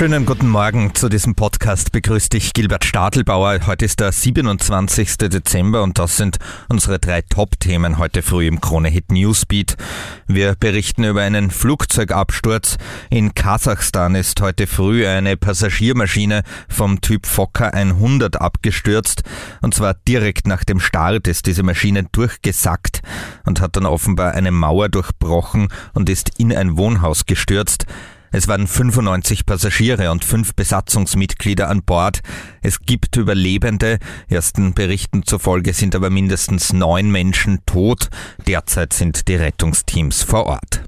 Schönen guten Morgen zu diesem Podcast. Begrüßt dich Gilbert Stadelbauer. Heute ist der 27. Dezember und das sind unsere drei Top-Themen heute früh im Krone-Hit Newsbeat. Wir berichten über einen Flugzeugabsturz. In Kasachstan ist heute früh eine Passagiermaschine vom Typ Fokker 100 abgestürzt und zwar direkt nach dem Start ist diese Maschine durchgesackt und hat dann offenbar eine Mauer durchbrochen und ist in ein Wohnhaus gestürzt. Es waren 95 Passagiere und fünf Besatzungsmitglieder an Bord. Es gibt Überlebende. Ersten Berichten zufolge sind aber mindestens neun Menschen tot. Derzeit sind die Rettungsteams vor Ort.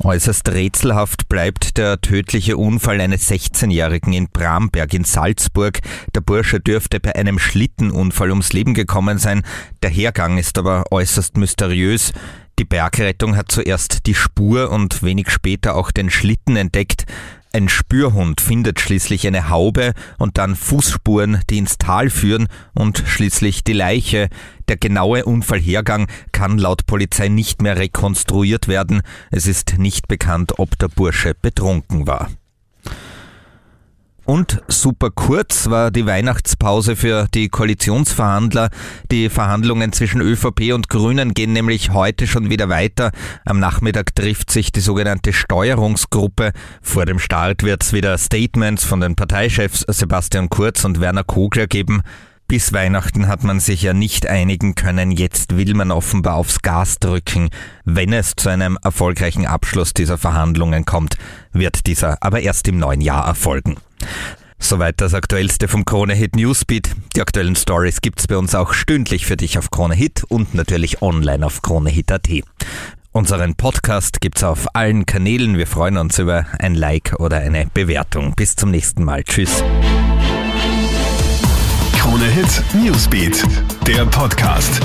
Äußerst rätselhaft bleibt der tödliche Unfall eines 16-Jährigen in Bramberg in Salzburg. Der Bursche dürfte bei einem Schlittenunfall ums Leben gekommen sein. Der Hergang ist aber äußerst mysteriös. Die Bergrettung hat zuerst die Spur und wenig später auch den Schlitten entdeckt. Ein Spürhund findet schließlich eine Haube und dann Fußspuren, die ins Tal führen und schließlich die Leiche. Der genaue Unfallhergang kann laut Polizei nicht mehr rekonstruiert werden. Es ist nicht bekannt, ob der Bursche betrunken war. Und super kurz war die Weihnachtspause für die Koalitionsverhandler. Die Verhandlungen zwischen ÖVP und Grünen gehen nämlich heute schon wieder weiter. Am Nachmittag trifft sich die sogenannte Steuerungsgruppe. Vor dem Start wird es wieder Statements von den Parteichefs Sebastian Kurz und Werner Kogler geben. Bis Weihnachten hat man sich ja nicht einigen können. Jetzt will man offenbar aufs Gas drücken. Wenn es zu einem erfolgreichen Abschluss dieser Verhandlungen kommt, wird dieser aber erst im neuen Jahr erfolgen. Soweit das Aktuellste vom Krone Hit Newsbeat. Die aktuellen Stories gibt's bei uns auch stündlich für dich auf Krone Hit und natürlich online auf KroneHit.at. Unseren Podcast gibt's auf allen Kanälen. Wir freuen uns über ein Like oder eine Bewertung. Bis zum nächsten Mal. Tschüss. Krone Hit Newsbeat, der Podcast.